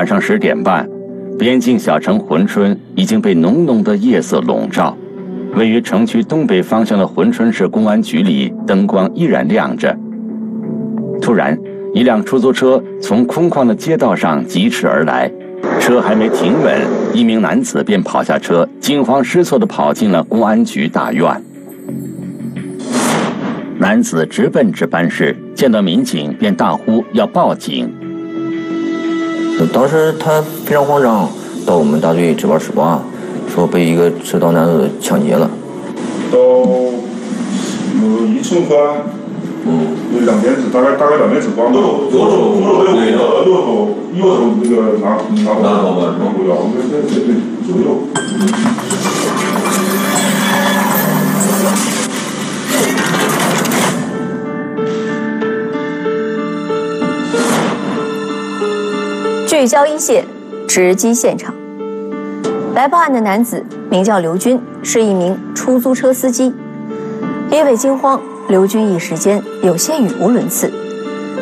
晚上十点半，边境小城珲春已经被浓浓的夜色笼罩。位于城区东北方向的珲春市公安局里，灯光依然亮着。突然，一辆出租车从空旷的街道上疾驰而来，车还没停稳，一名男子便跑下车，惊慌失措地跑进了公安局大院。男子直奔值班室，见到民警便大呼要报警。当时他非常慌张，到我们大队值班室报说被一个持刀男子抢劫了。刀有一寸宽，嗯，有两边指，大概大概两边指宽。左手左手左手对右手右手那个拿拿拿刀吧，拿刀，对对对，左右。聚焦一线，直击现场。来报案的男子名叫刘军，是一名出租车司机。因为惊慌，刘军一时间有些语无伦次。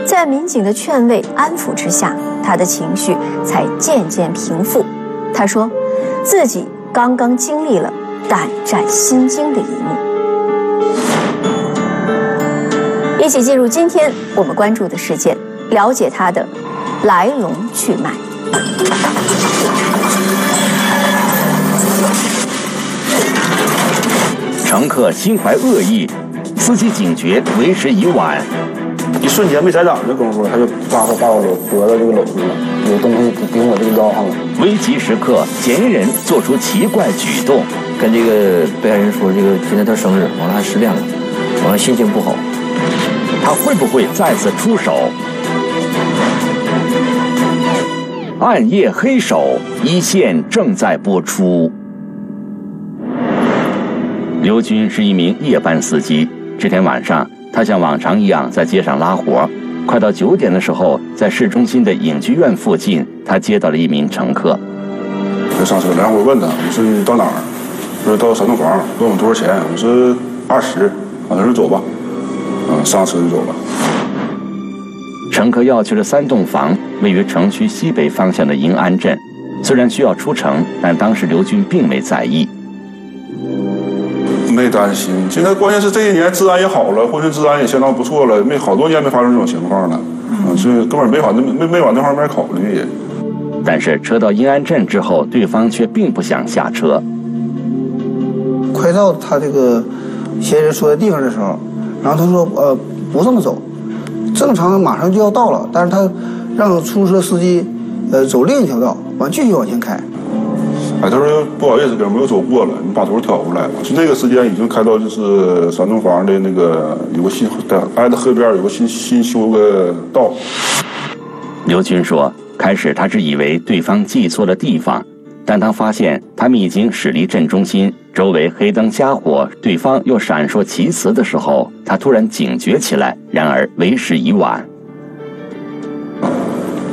在民警的劝慰安抚之下，他的情绪才渐渐平复。他说，自己刚刚经历了胆战心惊的一幕。一起进入今天我们关注的事件，了解他的来龙去脉。乘客心怀恶意，司机警觉，为时已晚。一瞬间没踩掌的功夫，他就抓把我的脖子这个搂住了，有东西顶我这个腰上了。危急时刻，嫌疑人做出奇怪举动，跟这个被害人说：“这个今天他生日，完了还失恋了，完了心情不好。”他会不会再次出手？暗夜黑手一线正在播出。刘军是一名夜班司机。这天晚上，他像往常一样在街上拉活。快到九点的时候，在市中心的影剧院附近，他接到了一名乘客。他上车，然后我问他：“我说你到哪儿？”他说：“到三栋房。”问我多少钱？我说：“二十。”啊，他说：“走吧。”嗯，上车就走了。乘客要去的三栋房位于城区西北方向的银安镇。虽然需要出城，但当时刘军并没在意。没担心，现在关键是这一年治安也好了，或者治安也相当不错了，没好多年没发生这种情况了，嗯，所以根本没往那没没往那方面考虑也。但是车到阴安镇之后，对方却并不想下车。快到他这个嫌疑人说的地方的时候，然后他说呃不这么走，正常马上就要到了，但是他让出租车司机呃走另一条道，完继续往前开。哎，他说不好意思，哥们又走过了，你把头挑过来。就那个时间已经开到就是三栋房的那个有个新在挨着河边有个新新修个道。刘军说，开始他只以为对方记错了地方，但当发现他们已经驶离镇中心，周围黑灯瞎火，对方又闪烁其词的时候，他突然警觉起来。然而为时已晚。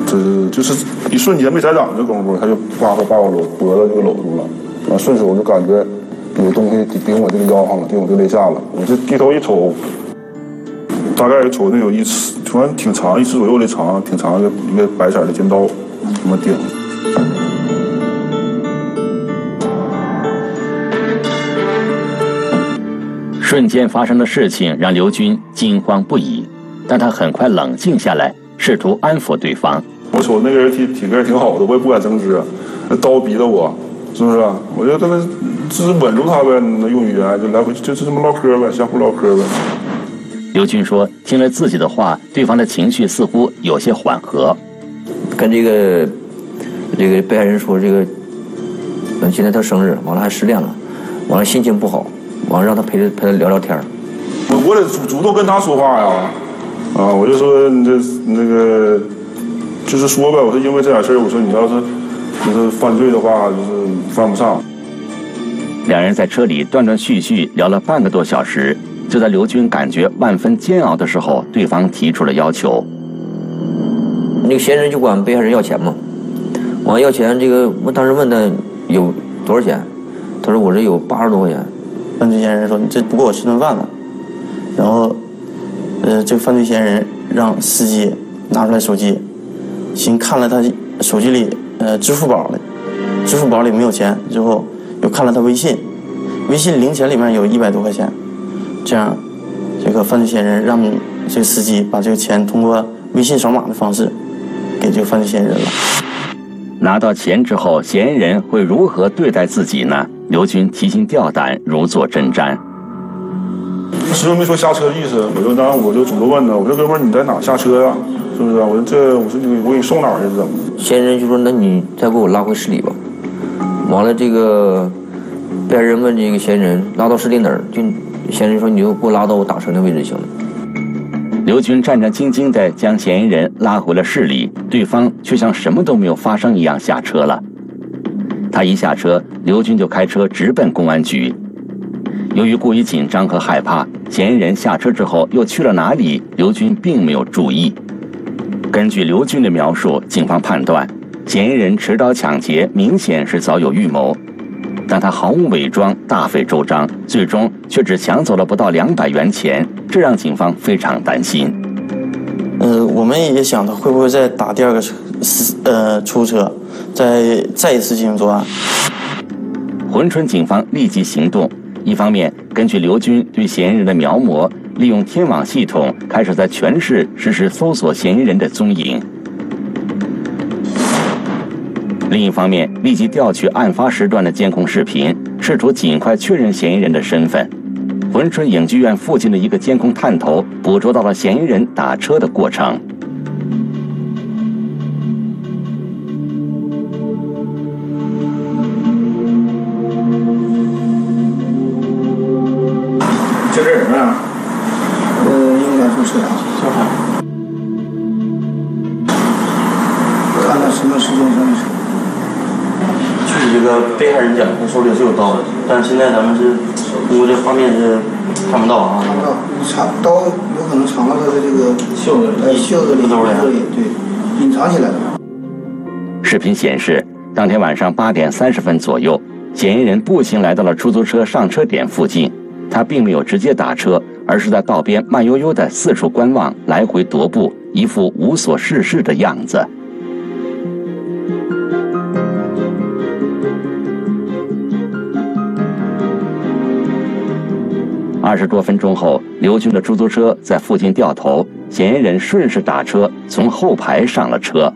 这就是一瞬间没踩掌的功夫，他就呱呱把我搂脖子就搂住了，完顺手我就感觉有东西顶我这个腰上了，顶我这肋下了，我就低头一瞅，大概瞅那有一尺，突然挺长，一尺左右的长，挺长的一个白色的尖刀，这么顶。瞬间发生的事情让刘军惊慌不已，但他很快冷静下来，试图安抚对方。我瞅那个人体体格挺好的，我也不敢争执，那刀逼着我，是不是？我就跟他就是稳住他呗，那用语言就来回就是这么唠嗑呗，相互唠嗑呗。刘军说：“听了自己的话，对方的情绪似乎有些缓和。跟这个这个被害人说，这个嗯，今天他生日，完了还失恋了，完了心情不好，完让他陪着陪他聊聊天我我得主主动跟他说话呀，啊，我就说你这那个。”就是说呗，我说因为这点事儿，我说你要是就是犯罪的话，就是犯不上。两人在车里断断续续聊了半个多小时，就在刘军感觉万分煎熬的时候，对方提出了要求。那个嫌疑人就管被害人要钱嘛，我要钱，这个我当时问他有多少钱，他说我这有八十多块钱。犯罪嫌疑人说你这不够我吃顿饭了，然后，呃，这个犯罪嫌疑人让司机拿出来手机。先看了他手机里呃支付宝的，支付宝里没有钱，之后又看了他微信，微信零钱里面有一百多块钱，这样这个犯罪嫌疑人让这个司机把这个钱通过微信扫码的方式给这个犯罪嫌疑人了。拿到钱之后，嫌疑人会如何对待自己呢？刘军提心吊胆，如坐针毡。始终没说下车的意思，我就当然我就主动问他，我说哥们儿你在哪下车呀？是不是？我说这我说你我给你送哪儿去？怎么？嫌疑人就说：“那你再给我拉回市里吧。”完了，这个被害人问这个嫌疑人拉到市里哪儿？就嫌疑人说：“你就给我拉到我打车那位置就行了。”刘军战战兢兢地将嫌疑人拉回了市里，对方却像什么都没有发生一样下车了。他一下车，刘军就开车直奔公安局。由于过于紧张和害怕，嫌疑人下车之后又去了哪里？刘军并没有注意。根据刘军的描述，警方判断，嫌疑人持刀抢劫明显是早有预谋，但他毫无伪装，大费周章，最终却只抢走了不到两百元钱，这让警方非常担心。呃，我们也想他会不会再打第二个车，呃，出租车，再再一次进行作案。珲春警方立即行动，一方面根据刘军对嫌疑人的描摹。利用天网系统，开始在全市实施搜索嫌疑人的踪影。另一方面，立即调取案发时段的监控视频，试图尽快确认嫌疑人的身份。珲春影剧院附近的一个监控探头捕捉到了嫌疑人打车的过程。现在咱们是通过这画面是看不到啊。看不到，藏刀有可能藏到他的这个袖子里、袖子里、兜里，对，隐藏起来了。视频显示，当天晚上八点三十分左右，嫌疑人步行来到了出租车上车点附近，他并没有直接打车。而是在道边慢悠悠地四处观望，来回踱步，一副无所事事的样子。二十多分钟后，刘军的出租车在附近掉头，嫌疑人顺势打车，从后排上了车。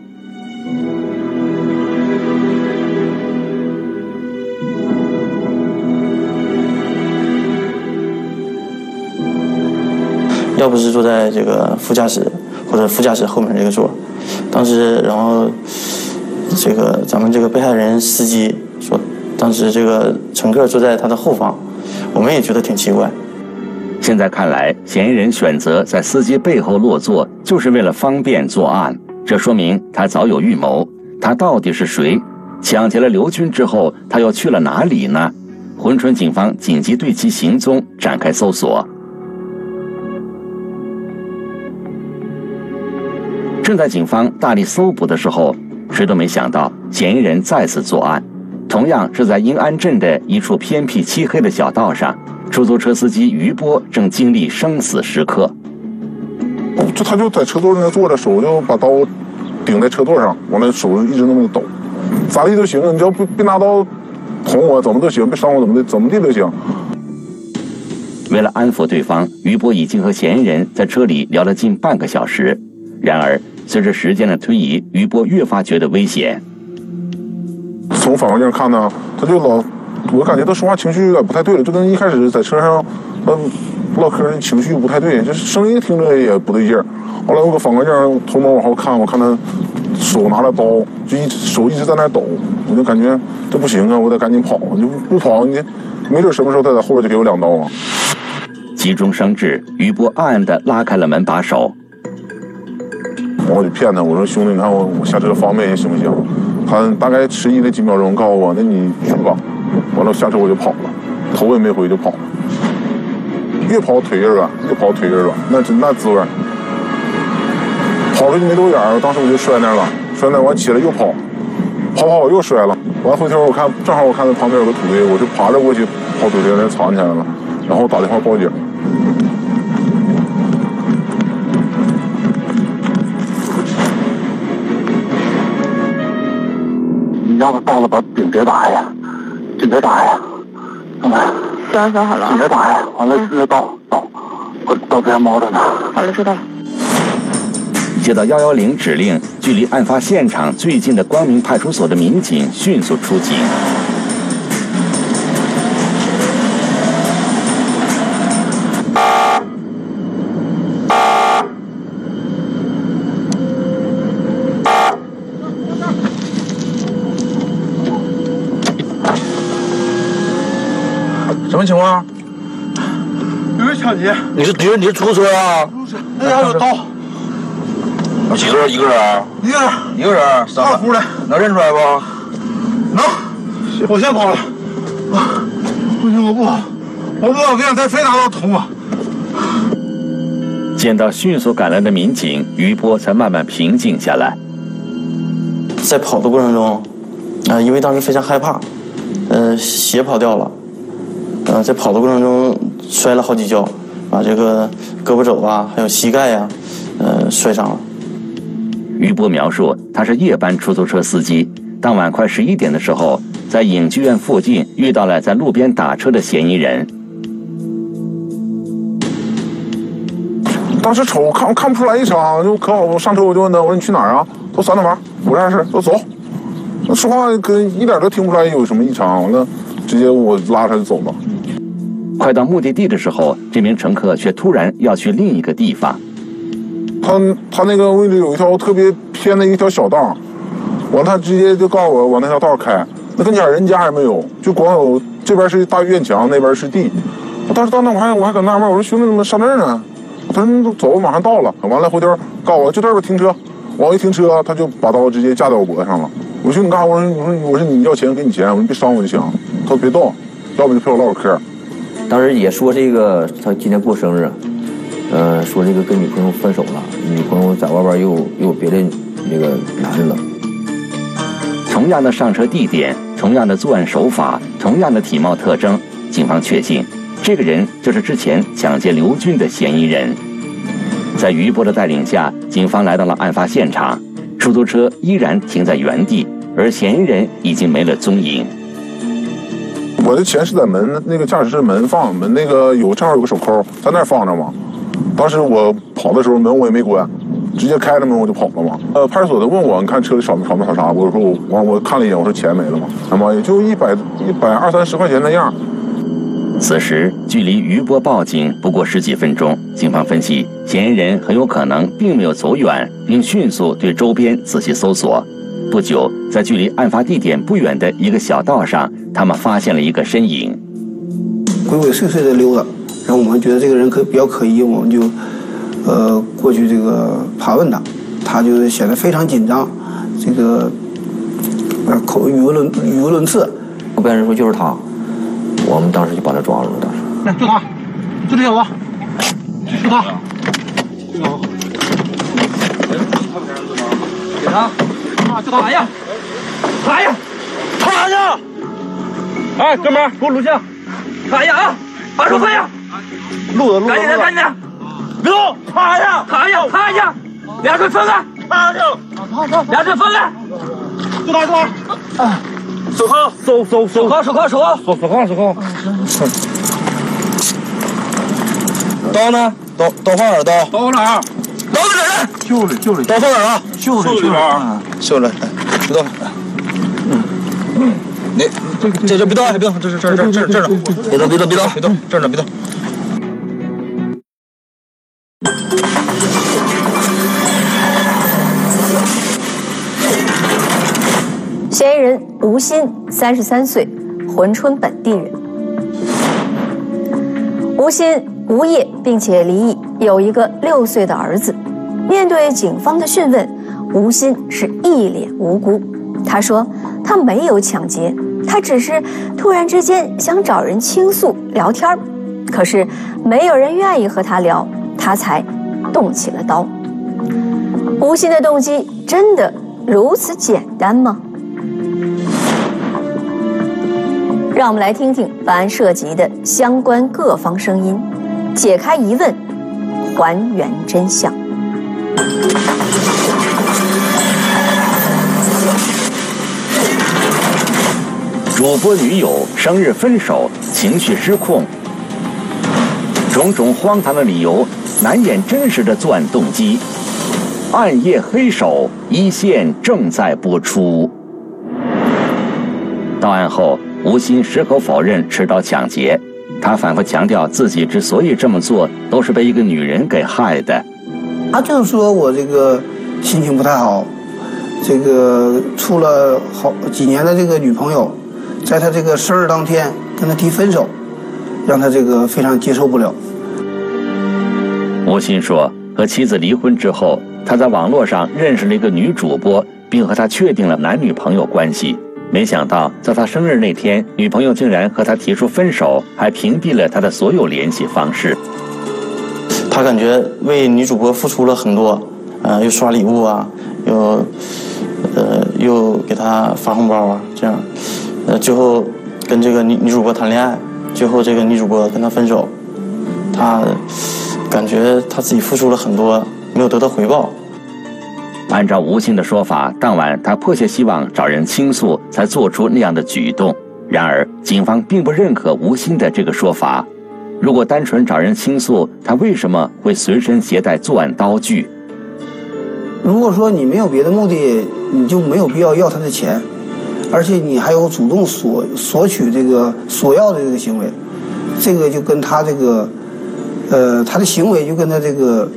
要不是坐在这个副驾驶或者副驾驶后面这个座，当时然后这个咱们这个被害人司机说，当时这个乘客坐在他的后方，我们也觉得挺奇怪。现在看来，嫌疑人选择在司机背后落座，就是为了方便作案。这说明他早有预谋。他到底是谁？抢劫了刘军之后，他又去了哪里呢？珲春警方紧急对其行踪展开搜索。正在警方大力搜捕的时候，谁都没想到嫌疑人再次作案，同样是在英安镇的一处偏僻漆黑的小道上。出租车司机于波正经历生死时刻。就他就在车座那坐着，手就把刀顶在车座上，完了手一直那么抖，咋地都行，你只要不别拿刀捅我，怎么都行，别伤我，怎么的，怎么地都行。为了安抚对方，于波已经和嫌疑人在车里聊了近半个小时。然而。随着时间的推移，于波越发觉得危险。从反光镜看呢，他就老，我感觉他说话情绪有点不太对了，就跟一开始在车上，他，唠嗑的情绪不太对，就是声音听着也不对劲儿。后来我搁反光镜偷摸往后看，我看他手拿着刀，就一手一直在那抖，我就感觉这不行啊，我得赶紧跑，你不跑你，没准什么时候他在后边就给我两刀啊。急中生智，余波暗暗地拉开了门把手。我就骗他，我说兄弟，你看我我下车方便些行不行？他大概迟疑了几秒钟，告诉我，那你去吧。完了下车我就跑了，头也没回就跑了。越跑腿越软，越跑腿越软，那真那滋味。跑出去没多远，当时我就摔那儿了，摔那儿完起来又跑，跑跑我又摔了。完回头我看，正好我看到旁边有个土堆，我就爬着过去跑土堆那藏起来了，然后打电话报警。让他到了把顶别打呀，顶别打呀，看看，行行好了顶别打呀，完了那到到，我到边猫着呢。好了，知道了。接到幺幺零指令，距离案发现场最近的光明派出所的民警迅速出警。什么情况？有人抢劫，你是敌人？你是出租车啊？出租车那家有刀，有几个人？一个人？一个人一个人？二胡的，能认出来不？能，我先跑了。啊，不行，我不跑，我不跑，给俺再非拿刀捅我。见到迅速赶来的民警，于波才慢慢平静下来。在跑的过程中，啊、因为当时非常害怕，呃，鞋跑掉了，呃，在跑的过程中摔了好几跤，把这个胳膊肘啊，还有膝盖呀、呃，摔伤了。于波描述，他是夜班出租车司机，当晚快十一点的时候，在影剧院附近遇到了在路边打车的嫌疑人。当时瞅看看不出来异常，就可好。我上车我就问他，我说你去哪儿啊？他说三道房，我这事，说走。那说话跟一点都听不出来有什么异常，完了直接我拉他就走了。快到目的地的时候，这名乘客却突然要去另一个地方。他他那个位置有一条特别偏的一条小道，完了他直接就告诉我往那条道开，那跟前人家也没有，就光有这边是大院墙，那边是地。我当时到那我还我还搁纳闷，我说兄弟怎么上这儿呢？他说你走，马上到了。完了回头告诉我就这边停车，我一停车他就把刀直接架在我脖子上了。我说你干啥？我说我说我说你要钱给你钱，我说你别伤我就行。他说别动，要不就陪我唠会嗑。当时也说这个他今天过生日，呃，说这个跟女朋友分手了，女朋友在外边又又有别的那个男人了。同样的上车地点，同样的作案手法，同样的体貌特征，警方确信，这个人就是之前抢劫刘军的嫌疑人。在于波的带领下，警方来到了案发现场，出租车依然停在原地，而嫌疑人已经没了踪影。我的钱是在门那个驾驶室门放门那个有正好有个手扣在那放着嘛。当时我跑的时候门我也没关，直接开着门我就跑了嘛。呃，派出所的问我，你看车里少没少没少啥？我说我完我看了一眼，我说钱没了嘛，他妈也就一百一百二三十块钱那样。此时距离余波报警不过十几分钟，警方分析嫌疑人很有可能并没有走远，并迅速对周边仔细搜索。不久，在距离案发地点不远的一个小道上，他们发现了一个身影。鬼鬼祟祟的溜达，然后我们觉得这个人可比较可疑，我们就呃过去这个盘问他，他就显得非常紧张，这个呃口语无伦语无伦次。被害人说就是他，我们当时就把他抓住了。当时来，就他，就这小子，就他。给他，啊，就他，哎呀，哎呀，他呀！哎，哥们儿，给我录像。哎呀啊，把手放下！录的录的。赶紧的，赶紧的，别动！趴下，趴下，趴下，两腿分开，趴下，两腿分开，就他，就他。手铐，手手手铐，手铐，手铐，手手铐手铐。刀呢？刀刀放哪儿？刀刀哪儿？刀在哪儿？袖里袖里。刀放哪儿啊？袖里袖里里，知道。嗯，你这这别动，别动，这这这这这这呢，别动别动别动别动，这呢别动。嫌疑人吴鑫，三十三岁，珲春本地人。吴鑫无业，并且离异，有一个六岁的儿子。面对警方的讯问，吴鑫是一脸无辜。他说他没有抢劫，他只是突然之间想找人倾诉聊天儿可是没有人愿意和他聊，他才动起了刀。吴鑫的动机真的如此简单吗？让我们来听听本案涉及的相关各方声音，解开疑问，还原真相。主播女友生日分手，情绪失控，种种荒唐的理由难掩真实的作案动机。暗夜黑手一线正在播出。到案后，吴昕矢口否认持刀抢劫，他反复强调自己之所以这么做，都是被一个女人给害的。他就是说我这个心情不太好，这个处了好几年的这个女朋友，在他这个生日当天跟他提分手，让他这个非常接受不了。吴昕说，和妻子离婚之后。他在网络上认识了一个女主播，并和她确定了男女朋友关系。没想到，在他生日那天，女朋友竟然和他提出分手，还屏蔽了他的所有联系方式。他感觉为女主播付出了很多，呃，又刷礼物啊，又，呃，又给她发红包啊，这样，呃，最后跟这个女女主播谈恋爱，最后这个女主播跟他分手，他感觉他自己付出了很多。没有得到回报。按照吴昕的说法，当晚他迫切希望找人倾诉，才做出那样的举动。然而，警方并不认可吴昕的这个说法。如果单纯找人倾诉，他为什么会随身携带作案刀具？如果说你没有别的目的，你就没有必要要他的钱，而且你还有主动索索取这个索要的这个行为，这个就跟他这个，呃，他的行为就跟他这个。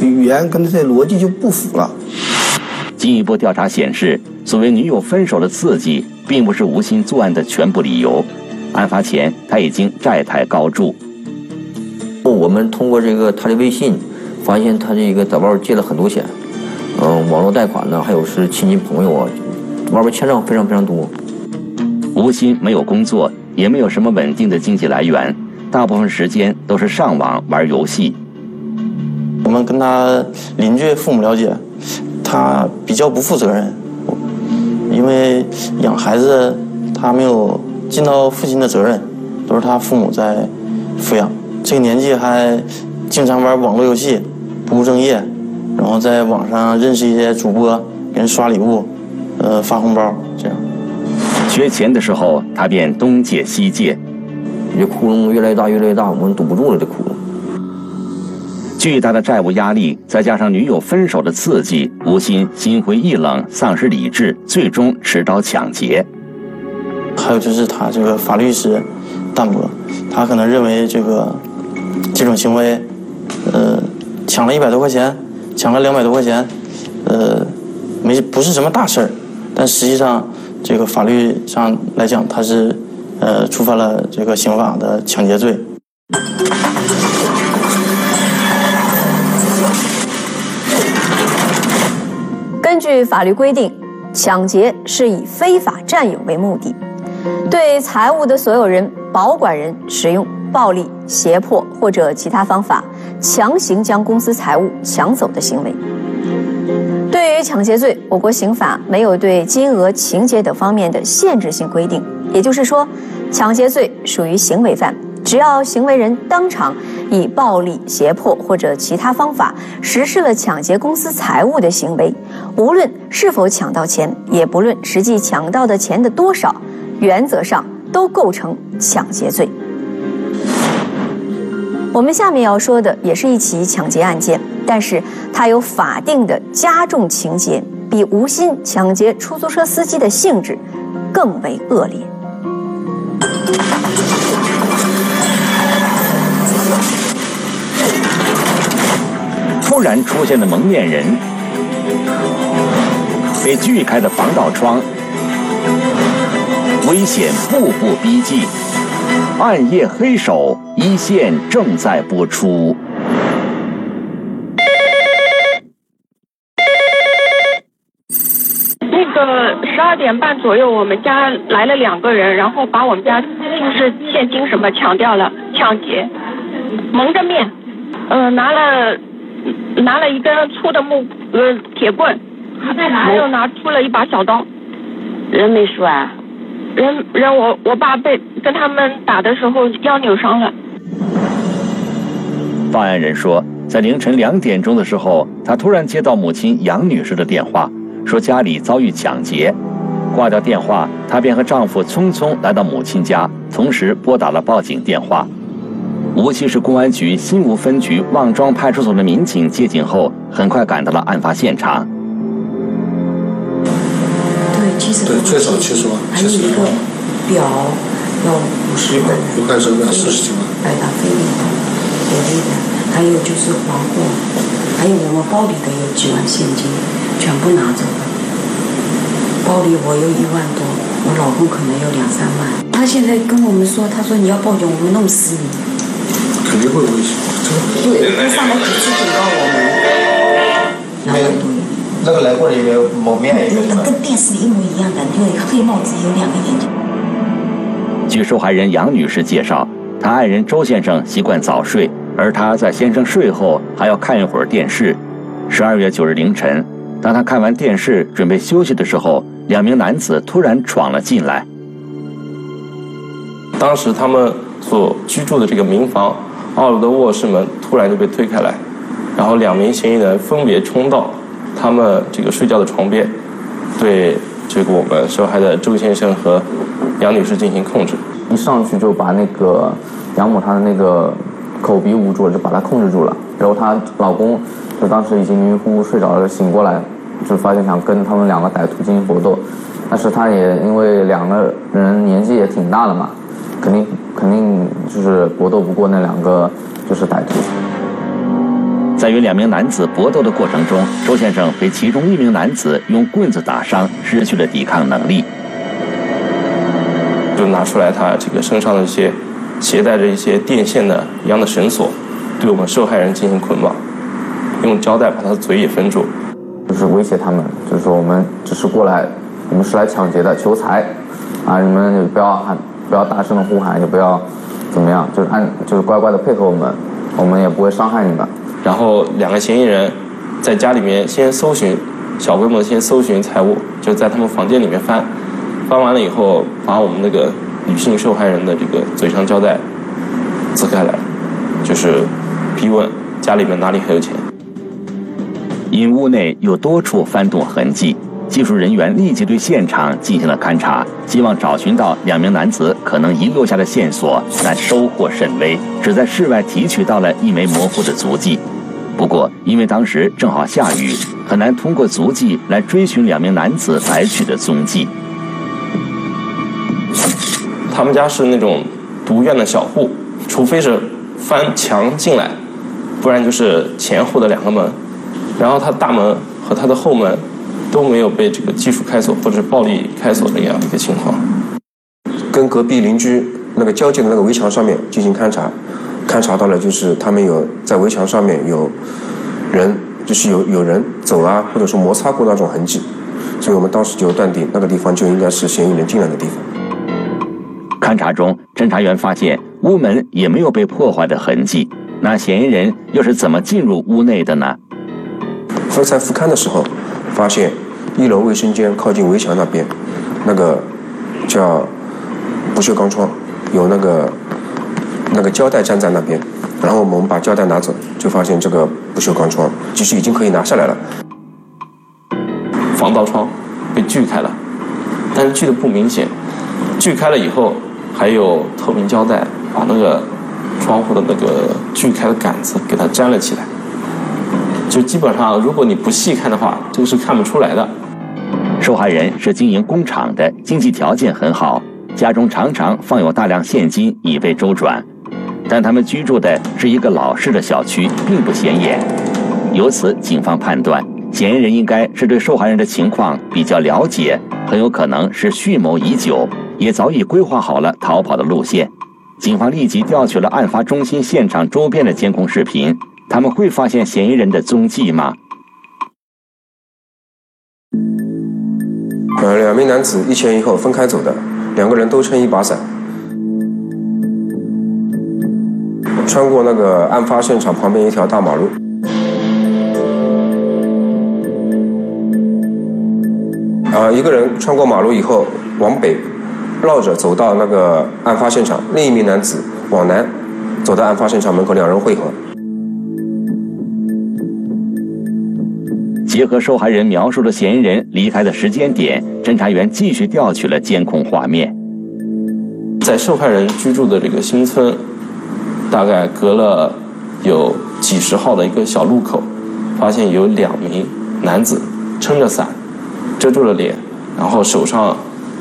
语言跟他这逻辑就不符了。进一步调查显示，所谓女友分手的刺激，并不是吴昕作案的全部理由。案发前，他已经债台高筑。我们通过这个他的微信，发现他这个在外借了很多钱，嗯，网络贷款呢，还有是亲戚朋友啊，外边欠账非常非常多。吴昕没有工作，也没有什么稳定的经济来源，大部分时间都是上网玩游戏。我们跟他邻居父母了解，他比较不负责任，因为养孩子他没有尽到父亲的责任，都是他父母在抚养。这个年纪还经常玩网络游戏，不务正业，然后在网上认识一些主播，给人刷礼物，呃，发红包，这样。缺钱的时候，他便东借西借，这窟窿越来越大，越来越大，我们堵不住了，这窟窿。巨大的债务压力，再加上女友分手的刺激，吴昕心灰意冷，丧失理智，最终持刀抢劫。还有就是他这个法律意识淡薄，他可能认为这个这种行为，呃，抢了一百多块钱，抢了两百多块钱，呃，没不是什么大事儿，但实际上这个法律上来讲，他是呃触犯了这个刑法的抢劫罪。根据法律规定，抢劫是以非法占有为目的，对财物的所有人、保管人使用暴力、胁迫或者其他方法强行将公司财物抢走的行为。对于抢劫罪，我国刑法没有对金额、情节等方面的限制性规定，也就是说，抢劫罪属于行为犯。只要行为人当场以暴力、胁迫或者其他方法实施了抢劫公司财物的行为，无论是否抢到钱，也不论实际抢到的钱的多少，原则上都构成抢劫罪。我们下面要说的也是一起抢劫案件，但是它有法定的加重情节，比吴昕抢劫出租车司机的性质更为恶劣。突然出现的蒙面人，被锯开的防盗窗，危险步步逼近，暗夜黑手一线正在播出。那个十二点半左右，我们家来了两个人，然后把我们家就是现金什么抢掉了，抢劫，蒙着面，嗯，拿了。拿了一根粗的木呃铁棍，还有拿出了一把小刀。人没说啊？人人我我爸被跟他们打的时候腰扭伤了。报案人说，在凌晨两点钟的时候，他突然接到母亲杨女士的电话，说家里遭遇抢劫。挂掉电话，她便和丈夫匆匆来到母亲家，同时拨打了报警电话。无锡市公安局新吴分局望庄派出所的民警接警后，很快赶到了案发现场。对，七十对，最少七十万，还有一个表要五十万，有盖证要四十几万，百达翡丽的，还有就是黄货，还有我们包里的有几万现金，全部拿走了。包里我有一万多，我老公可能有两三万。他现在跟我们说，他说你要报警，我们弄死你。肯定会危险。对，他上来几次警告我们。两万多。那个来过的一个蒙面一个那个跟电视一模一样的，就一个黑帽子，有两个眼睛。据受害人杨女士介绍，她爱人周先生习惯早睡，而她在先生睡后还要看一会儿电视。十二月九日凌晨，当他看完电视准备休息的时候，两名男子突然闯了进来。当时他们所居住的这个民房二楼的卧室门突然就被推开来，然后两名嫌疑人分别冲到他们这个睡觉的床边，对这个我们受害的周先生和杨女士进行控制。一上去就把那个杨某他的那个口鼻捂住了，就把她控制住了。然后她老公就当时已经迷迷糊糊睡着了，醒过来就发现想跟他们两个歹徒进行搏斗，但是他也因为两个人年纪也挺大了嘛，肯定肯定就是搏斗不过那两个就是歹徒。在与两名男子搏斗的过程中，周先生被其中一名男子用棍子打伤，失去了抵抗能力。就拿出来他这个身上的一些携带着一些电线的一样的绳索，对我们受害人进行捆绑，用胶带把他的嘴也封住，就是威胁他们，就是说我们只是过来，我们是来抢劫的，求财，啊，你们也不要喊，不要大声的呼喊，也不要怎么样，就是按就是乖乖的配合我们，我们也不会伤害你们。然后两个嫌疑人在家里面先搜寻，小规模的先搜寻财物，就在他们房间里面翻，翻完了以后，把我们那个女性受害人的这个嘴上胶带撕开来，就是逼问家里面哪里还有钱。因屋内有多处翻动痕迹，技术人员立即对现场进行了勘查，希望找寻到两名男子可能遗留下的线索，但收获甚微，只在室外提取到了一枚模糊的足迹。不过，因为当时正好下雨，很难通过足迹来追寻两名男子来去的踪迹。他们家是那种独院的小户，除非是翻墙进来，不然就是前后的两个门，然后他大门和他的后门都没有被这个技术开锁或者暴力开锁的这样一个情况。跟隔壁邻居那个交界的那个围墙上面进行勘察，勘察到了就是他们有在围墙上面有人，就是有有人走啊，或者说摩擦过那种痕迹，所以我们当时就断定那个地方就应该是嫌疑人进来的地方。勘查中，侦查员发现屋门也没有被破坏的痕迹，那嫌疑人又是怎么进入屋内的呢？而在复勘的时候，发现一楼卫生间靠近围墙那边，那个叫不锈钢窗，有那个那个胶带粘在那边，然后我们把胶带拿走，就发现这个不锈钢窗其实已经可以拿下来了。防盗窗被锯开了，但是锯的不明显，锯开了以后还有透明胶带把那个窗户的那个锯开的杆子给它粘了起来。就基本上，如果你不细看的话，这个是看不出来的。受害人是经营工厂的，经济条件很好，家中常常放有大量现金以备周转。但他们居住的是一个老式的小区，并不显眼。由此，警方判断嫌疑人应该是对受害人的情况比较了解，很有可能是蓄谋已久，也早已规划好了逃跑的路线。警方立即调取了案发中心现场周边的监控视频。他们会发现嫌疑人的踪迹吗？呃，两名男子一前一后分开走的，两个人都撑一把伞，穿过那个案发现场旁边一条大马路。啊，一个人穿过马路以后往北绕着走到那个案发现场，另一名男子往南走到案发现场门口，两人汇合。结合受害人描述的嫌疑人离开的时间点，侦查员继续调取了监控画面。在受害人居住的这个新村，大概隔了有几十号的一个小路口，发现有两名男子撑着伞，遮住了脸，然后手上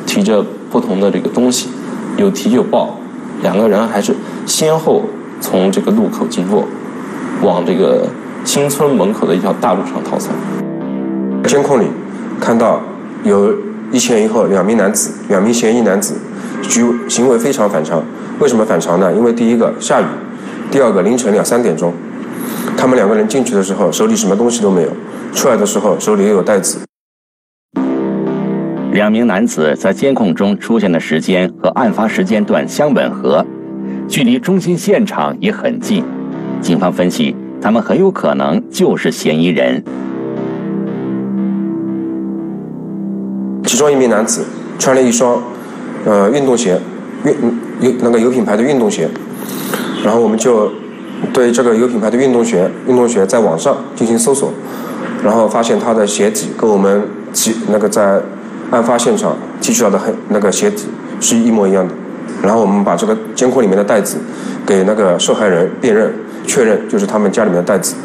提着不同的这个东西，有提有抱，两个人还是先后从这个路口经过，往这个新村门口的一条大路上逃窜。监控里看到有一前一后两名男子，两名嫌疑男子。举行为非常反常，为什么反常呢？因为第一个下雨，第二个凌晨两三点钟，他们两个人进去的时候手里什么东西都没有，出来的时候手里又有袋子。两名男子在监控中出现的时间和案发时间段相吻合，距离中心现场也很近，警方分析他们很有可能就是嫌疑人。其中一名男子穿了一双。呃，运动鞋，运有那个有品牌的运动鞋，然后我们就对这个有品牌的运动鞋，运动鞋在网上进行搜索，然后发现他的鞋底跟我们提那个在案发现场提取到的黑那个鞋底是一模一样的，然后我们把这个监控里面的袋子给那个受害人辨认，确认就是他们家里面的袋子。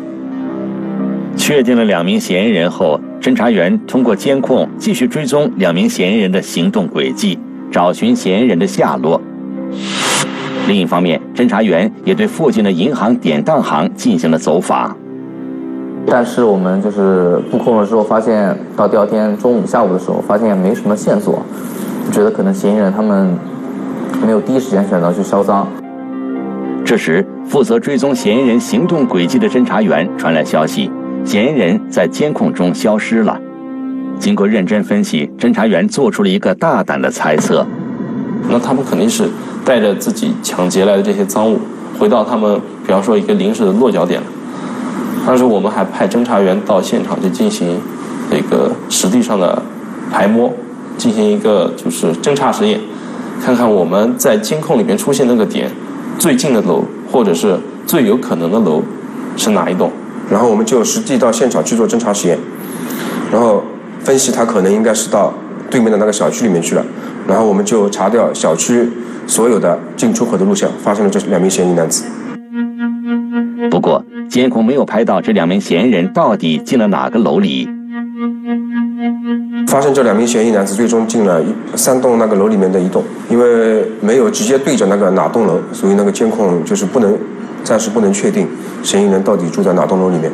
确定了两名嫌疑人后，侦查员通过监控继续追踪两名嫌疑人的行动轨迹。找寻嫌疑人的下落。另一方面，侦查员也对附近的银行典当行进行了走访。但是我们就是布控了之后，发现到第二天中午、下午的时候，发现也没什么线索，觉得可能嫌疑人他们没有第一时间选择去销赃。这时，负责追踪嫌疑人行动轨迹的侦查员传来消息，嫌疑人在监控中消失了。经过认真分析，侦查员做出了一个大胆的猜测：那他们肯定是带着自己抢劫来的这些赃物，回到他们，比方说一个临时的落脚点了。当时我们还派侦查员到现场去进行这个实地上的排摸，进行一个就是侦查实验，看看我们在监控里面出现那个点最近的楼，或者是最有可能的楼是哪一栋。然后我们就实际到现场去做侦查实验，然后。分析他可能应该是到对面的那个小区里面去了，然后我们就查掉小区所有的进出口的录像，发现了这两名嫌疑男子。不过监控没有拍到这两名嫌疑人到底进了哪个楼里。发现这两名嫌疑男子最终进了三栋那个楼里面的一栋，因为没有直接对着那个哪栋楼，所以那个监控就是不能暂时不能确定嫌疑人到底住在哪栋楼里面。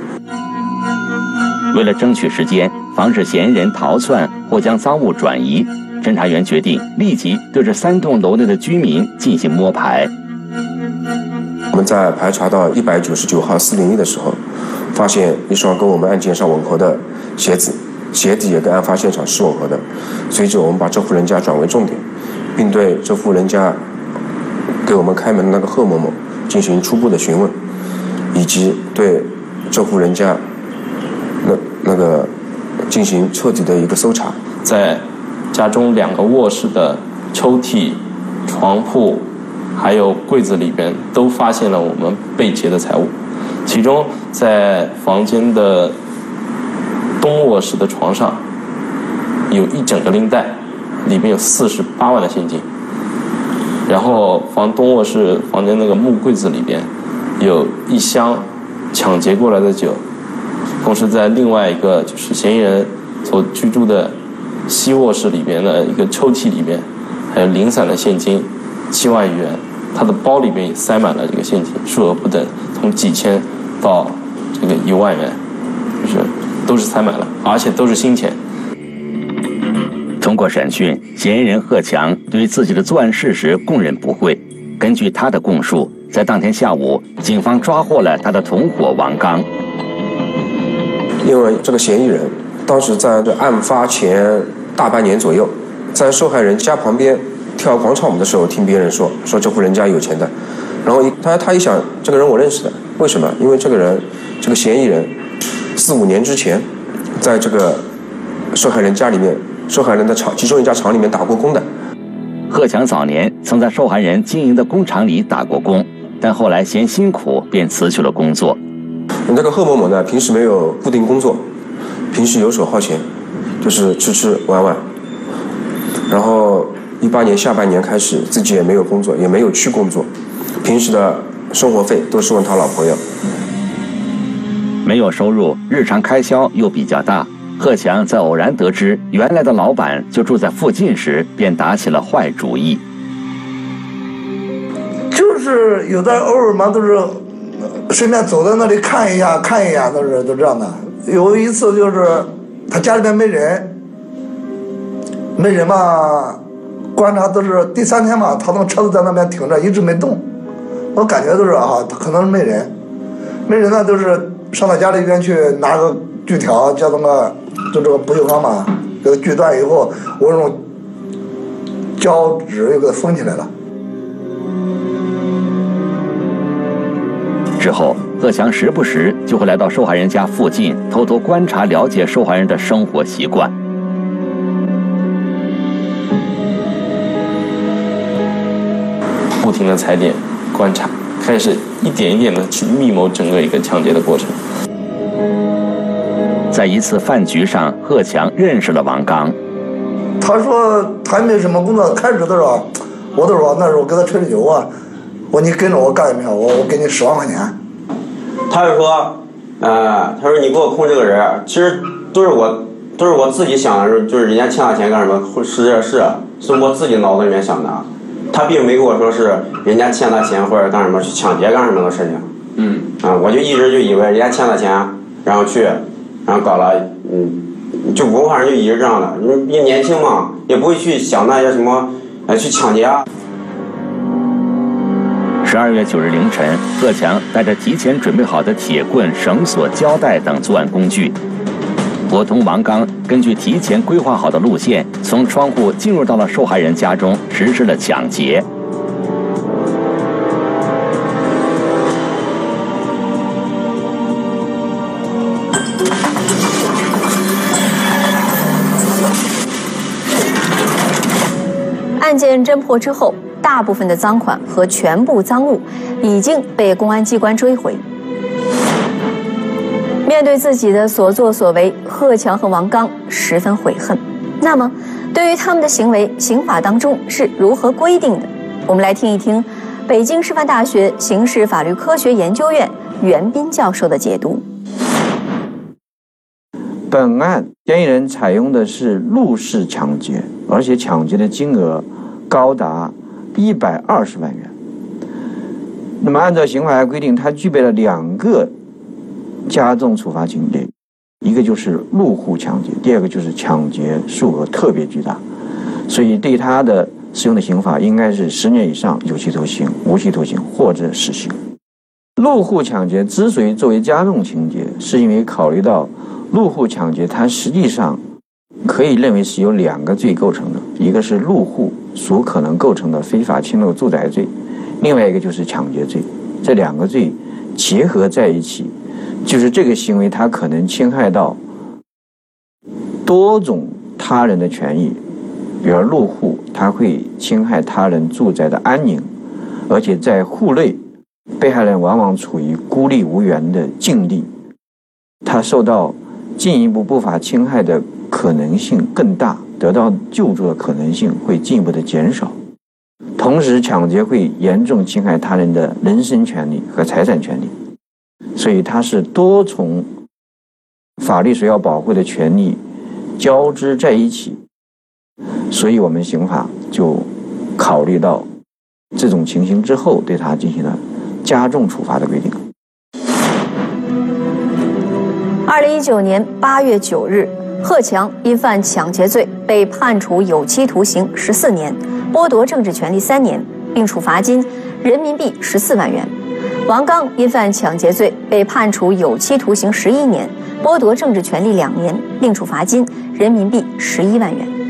为了争取时间。防止嫌疑人逃窜或将赃物转移，侦查员决定立即对这三栋楼内的居民进行摸排。我们在排查到一百九十九号四零一的时候，发现一双跟我们案件上吻合的鞋子，鞋底也跟案发现场是吻合的。随着我们把这户人家转为重点，并对这户人家给我们开门的那个贺某某进行初步的询问，以及对这户人家那那个。进行彻底的一个搜查，在家中两个卧室的抽屉、床铺，还有柜子里边，都发现了我们被劫的财物。其中，在房间的东卧室的床上，有一整个拎袋，里面有四十八万的现金。然后，房东卧室房间那个木柜子里边，有一箱抢劫过来的酒。同时，在另外一个就是嫌疑人所居住的西卧室里边的一个抽屉里边，还有零散的现金七万余元。他的包里面也塞满了这个现金，数额不等，从几千到这个一万元，就是都是塞满了，而且都是新钱。通过审讯，嫌疑人贺强对自己的作案事实供认不讳。根据他的供述，在当天下午，警方抓获了他的同伙王刚。因为这个嫌疑人当时在这案发前大半年左右，在受害人家旁边跳广场舞的时候，听别人说说这户人家有钱的，然后一他他一想，这个人我认识的，为什么？因为这个人这个嫌疑人四五年之前，在这个受害人家里面，受害人的厂其中一家厂里面打过工的。贺强早年曾在受害人经营的工厂里打过工，但后来嫌辛苦，便辞去了工作。那个贺某某呢，平时没有固定工作，平时游手好闲，就是吃吃玩玩。然后一八年下半年开始，自己也没有工作，也没有去工作，平时的生活费都是问他老婆要。没有收入，日常开销又比较大。贺强在偶然得知原来的老板就住在附近时，便打起了坏主意。就是有的偶尔嘛，都是顺便走到那里看一下，看一眼，都是都这样的。有一次就是他家里面没人，没人嘛，观察都是第三天嘛，他那车子在那边停着，一直没动。我感觉都是啊，他可能是没人，没人呢，就是上他家里边去拿个锯条，叫那个。就这个不锈钢嘛，给它锯断以后，我用胶纸又给它封起来了。之后，贺强时不时就会来到受害人家附近，偷偷观察、了解受害人的生活习惯，不停的踩点、观察，开始一点一点的去密谋整个一个抢劫的过程。在一次饭局上，贺强认识了王刚。他说他没什么工作，开始的时候，我都说那时候跟他吹吹牛啊，我你跟着我干一票，我我给你十万块钱。他就说，呃，他说你给我控制个人，其实都是我都是我自己想的，就是人家欠我钱干什么，是这是，是我自己脑子里面想的。他并没跟我说是人家欠他钱或者干什么去抢劫干什么的事情。嗯。啊，我就一直就以为人家欠他钱，然后去。然后搞了，嗯，就文化人就一直这样的，你你年轻嘛，也不会去想那些什么，呃，去抢劫啊。十二月九日凌晨，贺强带着提前准备好的铁棍、绳索、胶带等作案工具，伙同王刚根据提前规划好的路线，从窗户进入到了受害人家中，实施了抢劫。案件侦破之后，大部分的赃款和全部赃物已经被公安机关追回。面对自己的所作所为，贺强和王刚十分悔恨。那么，对于他们的行为，刑法当中是如何规定的？我们来听一听北京师范大学刑事法律科学研究院袁斌教授的解读。本案嫌疑人采用的是入室抢劫，而且抢劫的金额。高达一百二十万元。那么，按照刑法规定，他具备了两个加重处罚情节，一个就是入户抢劫，第二个就是抢劫数额特别巨大，所以对他的适用的刑罚应该是十年以上有期徒刑、无期徒刑或者死刑。入户抢劫之所以作为加重情节，是因为考虑到入户抢劫，它实际上可以认为是由两个罪构成的，一个是入户。所可能构成的非法侵入住宅罪，另外一个就是抢劫罪，这两个罪结合在一起，就是这个行为它可能侵害到多种他人的权益，比如入户，它会侵害他人住宅的安宁，而且在户内，被害人往往处于孤立无援的境地，他受到进一步不法侵害的可能性更大。得到救助的可能性会进一步的减少，同时抢劫会严重侵害他人的人身权利和财产权利，所以它是多重法律所要保护的权利交织在一起，所以我们刑法就考虑到这种情形之后，对他进行了加重处罚的规定。二零一九年八月九日。贺强因犯抢劫罪被判处有期徒刑十四年，剥夺政治权利三年，并处罚金人民币十四万元。王刚因犯抢劫罪被判处有期徒刑十一年，剥夺政治权利两年，并处罚金人民币十一万元。